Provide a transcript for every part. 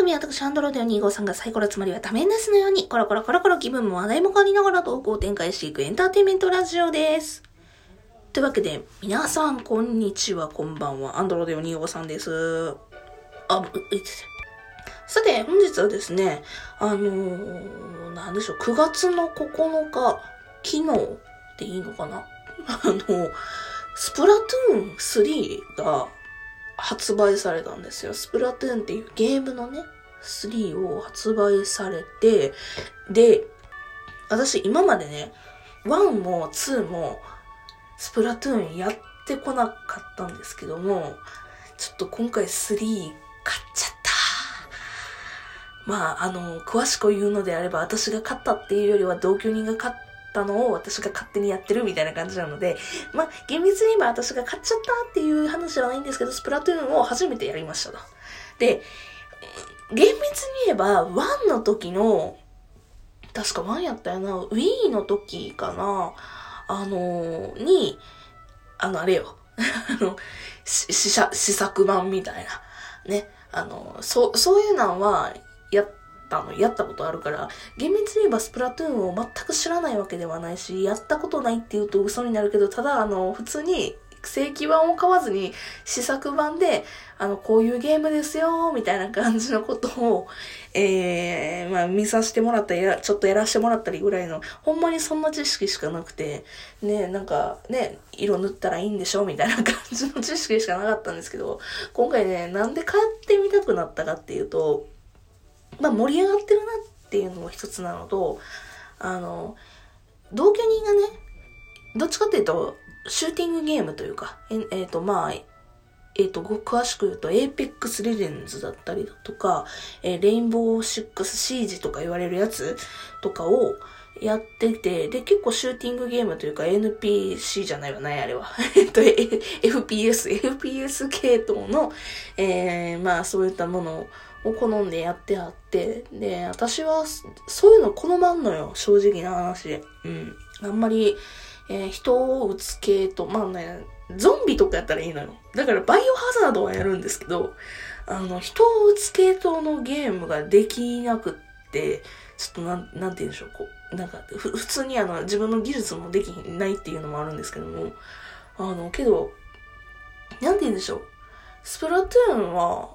組は私、アンドロイド2号さんがサイコロつまりはダメネスのように、コロコロコロコロ気分も話題も変わりながら投稿を展開していくエンターテインメントラジオです。というわけで、皆さん、こんにちは、こんばんは。アンドロイド2号さんです。あ、う、いてて。さて、本日はですね、あのー、なんでしょう、9月の9日、昨日でいいのかな？あの、スプラトゥーン3が発売されたんですよ。スプラトゥーンっていうゲームのね、3を発売されて、で、私今までね、1も2もスプラトゥーンやってこなかったんですけども、ちょっと今回3買っちゃった。まあ、あの、詳しく言うのであれば、私が買ったっていうよりは同居人が買ったたのを私が勝手にやってるみたいな感じなので、まあ、厳密に言えば私が買っちゃったっていう話ではないんですけど、スプラトゥーンを初めてやりましたと。で、厳密に言えば、1の時の、確か1やったよな、Wii の時かな、あのー、に、あの、あれよ、あの、試作版みたいな、ね、あの、そう、そういうのは、たの、やったことあるから、厳密に言えばスプラトゥーンを全く知らないわけではないし、やったことないって言うと嘘になるけど、ただ、あの、普通に、正規版を買わずに、試作版で、あの、こういうゲームですよ、みたいな感じのことを、えー、まあ、見させてもらったり、ちょっとやらせてもらったりぐらいの、ほんまにそんな知識しかなくて、ね、なんか、ね、色塗ったらいいんでしょみたいな感じの知識しかなかったんですけど、今回ね、なんで買ってみたくなったかっていうと、まあ、盛り上がってるなっていうのも一つなのと、あの、同居人がね、どっちかっていうと、シューティングゲームというか、えっ、えー、と、まあ、えっ、ー、と、詳しく言うと、Apex Legends だったりだとか、えー、レインボーシックスシージとか言われるやつとかをやってて、で、結構シューティングゲームというか NPC じゃないわ、ないあれは。えっと、FPS、FPS 系統の、えー、まあ、そういったものを好んでやってあって、で、私は、そういうの好まんのよ、正直な話。うん。あんまり、えー、人を撃つ系と、まあね、ゾンビとかやったらいいのよ。だからバイオハザードはやるんですけど、あの、人を撃つ系統のゲームができなくて、ちょっとなん、なんて言うんでしょう、こう、なんか、普通にあの、自分の技術もできないっていうのもあるんですけども、あの、けど、なんて言うんでしょう、スプラトゥーンは、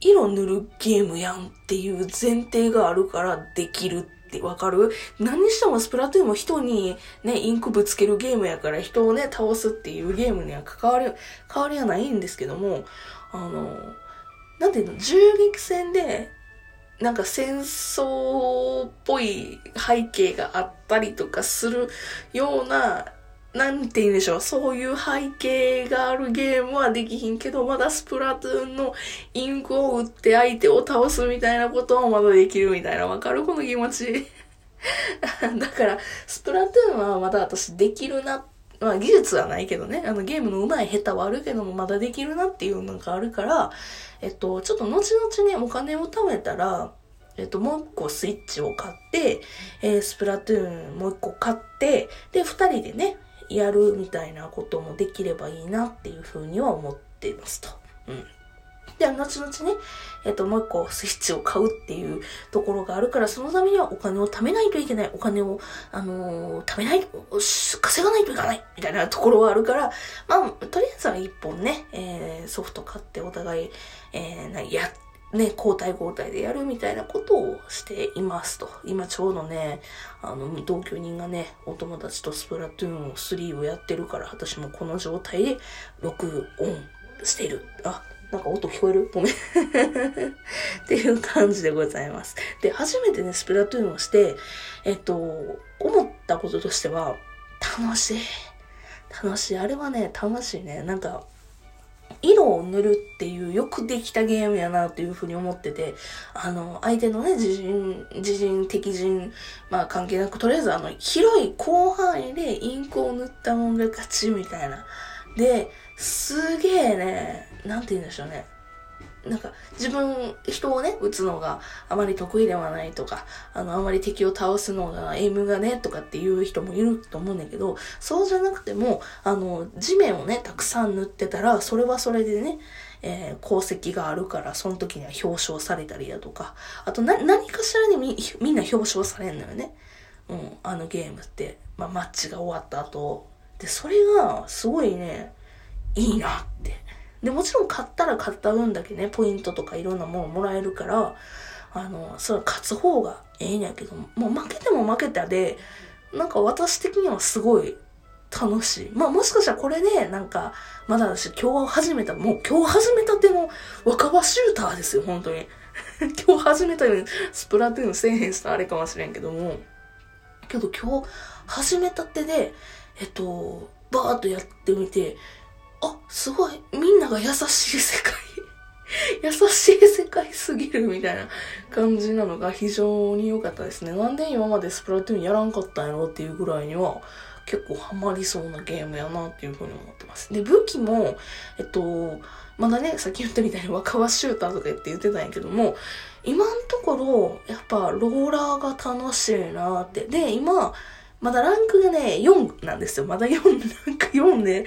色塗るゲームやんっていう前提があるからできるってわかる？何にしてもスプラトゥーンも人にね、インクぶつけるゲームやから人をね、倒すっていうゲームには関わり、関わりはないんですけども、あの、なんていうの、銃撃戦で、なんか戦争っぽい背景があったりとかするような、なんて言うんでしょう、そういう背景があるゲームはできひんけど、まだスプラトゥーンのインクを打って相手を倒すみたいなことはまだできるみたいな、わかる？この気持ち。だから、スプラトゥーンはまだ私できるなって、まあ技術はないけどね、あのゲームの上手い下手はあるけどもまだできるなっていうのがあるから、えっと、ちょっと後々ね、お金を貯めたら、えっと、もう一個スイッチを買って、えー、スプラトゥーンもう一個買って、で、二人でね、やるみたいなこともできればいいなっていうふうには思ってますと。うん。で、後々ね、えっと、もう一個スイッチを買うっていうところがあるから、そのためにはお金を貯めないといけない。お金を、あのー、貯めない、稼がないといけない。みたいなところはあるから、まあ、とりあえずは一本ね、えー、ソフト買ってお互い、えー、なや、ね、交代交代でやるみたいなことをしていますと。今ちょうどね、あの、同居人がね、お友達とスプラトゥーン3をやってるから、私もこの状態で録音してる。あ、なんか音聞こえる？ごめん。っていう感じでございます。で、初めてね、スプラトゥーンをして、えっと、思ったこととしては、楽しい。楽しい。あれはね、楽しいね。なんか、色を塗るっていうよくできたゲームやなっていうふうに思ってて、あの、相手のね、自陣、自陣、敵陣、まあ関係なく、とりあえずあの、広い広範囲でインクを塗ったもんが勝ちみたいな。で、すげえね、なんて言うんでしょうね。なんか、自分、人をね、撃つのがあまり得意ではないとか、あの、あまり敵を倒すのが、エイムがね、とかっていう人もいると思うんだけど、そうじゃなくても、あの、地面をね、たくさん塗ってたら、それはそれでね、えー、功績があるから、その時には表彰されたりだとか、あとな、何かしらでみ、みんな表彰されんのよね。うん、あのゲームって。まあ、マッチが終わった後。で、それが、すごいね、いいなって。で、もちろん買ったら買った分だけね、ポイントとかいろんなものもらえるから、あの、それは勝つ方がええんやけど、もう負けても負けたで、なんか私的にはすごい楽しい。まあもしかしたらこれで、なんか、まだ私今日始めた、もう今日始めたての若葉シューターですよ、本当に。今日始めたようにスプラトゥーンせえへんしたあれかもしれんけども。けど今日始めたてで、えっと、バーっとやってみて、あ、すごい、みんなが優しい世界。優しい世界すぎるみたいな感じなのが非常に良かったですね。なんで今までスプラトゥーンやらんかったんやろっていうぐらいには、結構ハマりそうなゲームやなっていうふうに思ってます。で、武器も、えっと、まだね、さっき言ったみたいに若葉シューターとか言って言ってたんやけども、今んところ、やっぱローラーが楽しいなって。で、今、まだランクがね、4なんですよ。まだ4、ランク4で、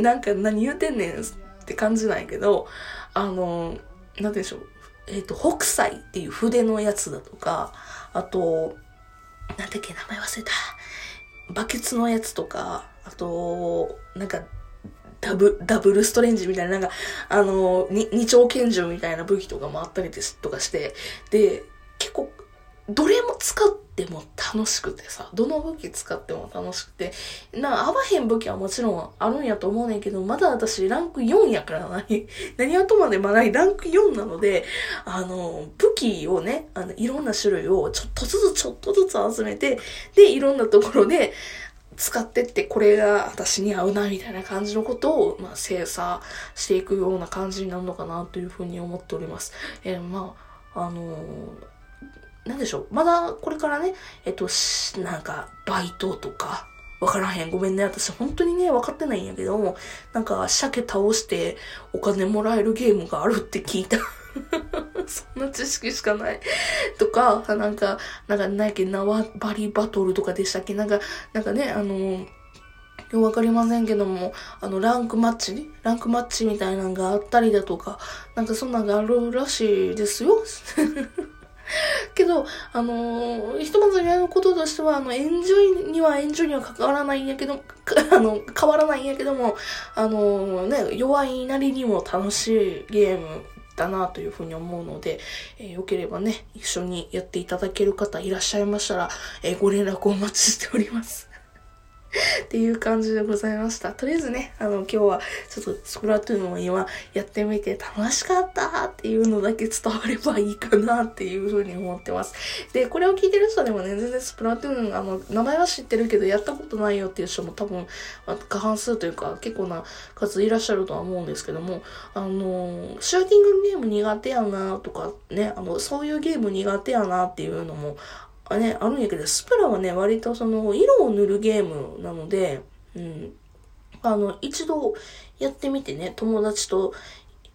なんか 何言うてんねんって感じなんやけど、あの、なんでしょう。えっ、ー、と、北斎っていう筆のやつだとか、あと、なんだっけ、名前忘れた。バケツのやつとか、あと、なんか、ダブ、ダブルストレンジみたいな、なんか、あの、に二丁拳銃みたいな武器とかもあったりですとかして、で、どれも使っても楽しくてさ、どの武器使っても楽しくて、な、合わへん武器はもちろんあるんやと思うねんけど、まだ私ランク4やから何、何はとまでもないランク4なので、あの、武器をね、あの、いろんな種類をちょっとずつちょっとずつ集めて、で、いろんなところで、使ってってこれが私に合うなみたいな感じのことを、まあ、精査していくような感じになるのかなというふうに思っております。えー、まあ、あのーなんでしょう？まだこれからね、えっと、なんか、バイトとか、わからへん。ごめんね。私本当にね、分かってないんやけども、なんか、鮭倒してお金もらえるゲームがあるって聞いた。そんな知識しかない。とか、なんか、なんか、ないけ、縄張りバトルとかでしたっけ？なんか、なんかね、あのよくわかりませんけども、あの、ランクマッチ？ランクマッチみたいなのがあったりだとか、なんかそんなんがあるらしいですよ。けど、あのー、ひとまず言えることとしては、あの、エンジョイにはエンジョイには関わらないんやけど、あの、変わらないんやけども、あのー、ね、弱いなりにも楽しいゲームだなというふうに思うので、えー、よければね、一緒にやっていただける方いらっしゃいましたら、えー、ご連絡お待ちしております。っていう感じでございました。とりあえずね、あの、今日はちょっとスプラトゥーンを今やってみて楽しかったっていうのだけ伝わればいいかなっていうふうに思ってます。で、これを聞いてる人でもね、全然スプラトゥーン、あの、名前は知ってるけどやったことないよっていう人も多分、過半数というか結構な数いらっしゃるとは思うんですけども、あの、シューティングゲーム苦手やなとかね、あの、そういうゲーム苦手やなっていうのもあね、あるんやけど、スプラはね、割とその、色を塗るゲームなので、うん。あの、一度やってみてね、友達と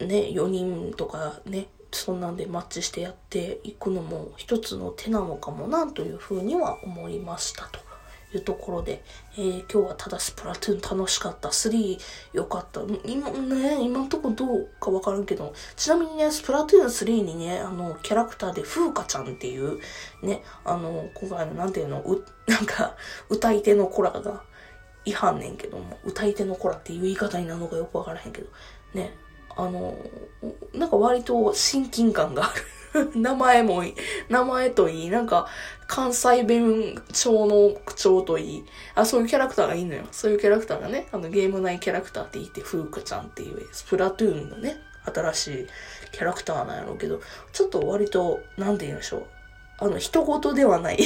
ね、4人とかね、そんなんでマッチしてやっていくのも一つの手なのかもなというふうには思いましたと。いうところで、えー、今日はただスプラトゥーン楽しかった。3良かった。今ね、今んとこどうかわからんけど、ちなみにね、スプラトゥーン3にね、あの、キャラクターで風花ちゃんっていう、ね、あの、今回の、なんていうの、う、なんか、歌い手の子らが、いはんねんけども、歌い手の子らっていう言い方になるのかよくわからへんけど、ね、あの、なんか割と親近感がある。名前もいい。名前といい。なんか、関西弁調の口調といい。あ、そういうキャラクターがいいのよ。そういうキャラクターがね、あの、ゲーム内キャラクターって言って、ふうかちゃんっていう、スプラトゥーンのね、新しいキャラクターなんやろうけど、ちょっと割と、なんて言うんでしょう。あの、人事ではない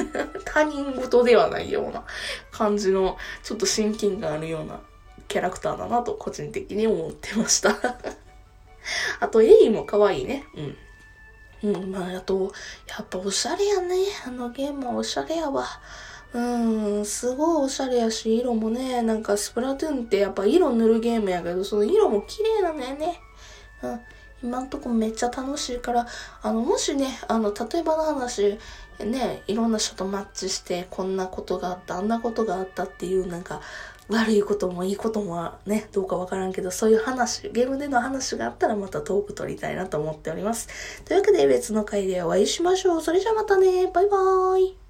他人事ではないような感じの、ちょっと親近感あるようなキャラクターだなと、個人的に思ってましたあと、エイも可愛いね。うん。うん、まあ、あと、やっぱおしゃれやね。あのゲームはおしゃれやわ。うん、すごいおしゃれやし、色もね、なんかスプラトゥーンってやっぱ色塗るゲームやけど、その色も綺麗なんだよね。うん、今んとこめっちゃ楽しいから、あの、もしね、あの、例えばの話、ね、いろんな人とマッチして、こんなことがあった、あんなことがあったっていう、なんか、悪いこともいいこともね、どうかわからんけど、そういう話、ゲームでの話があったらまたトーク撮りたいなと思っております。というわけで別の回でお会いしましょう。それじゃまたね。バイバーイ。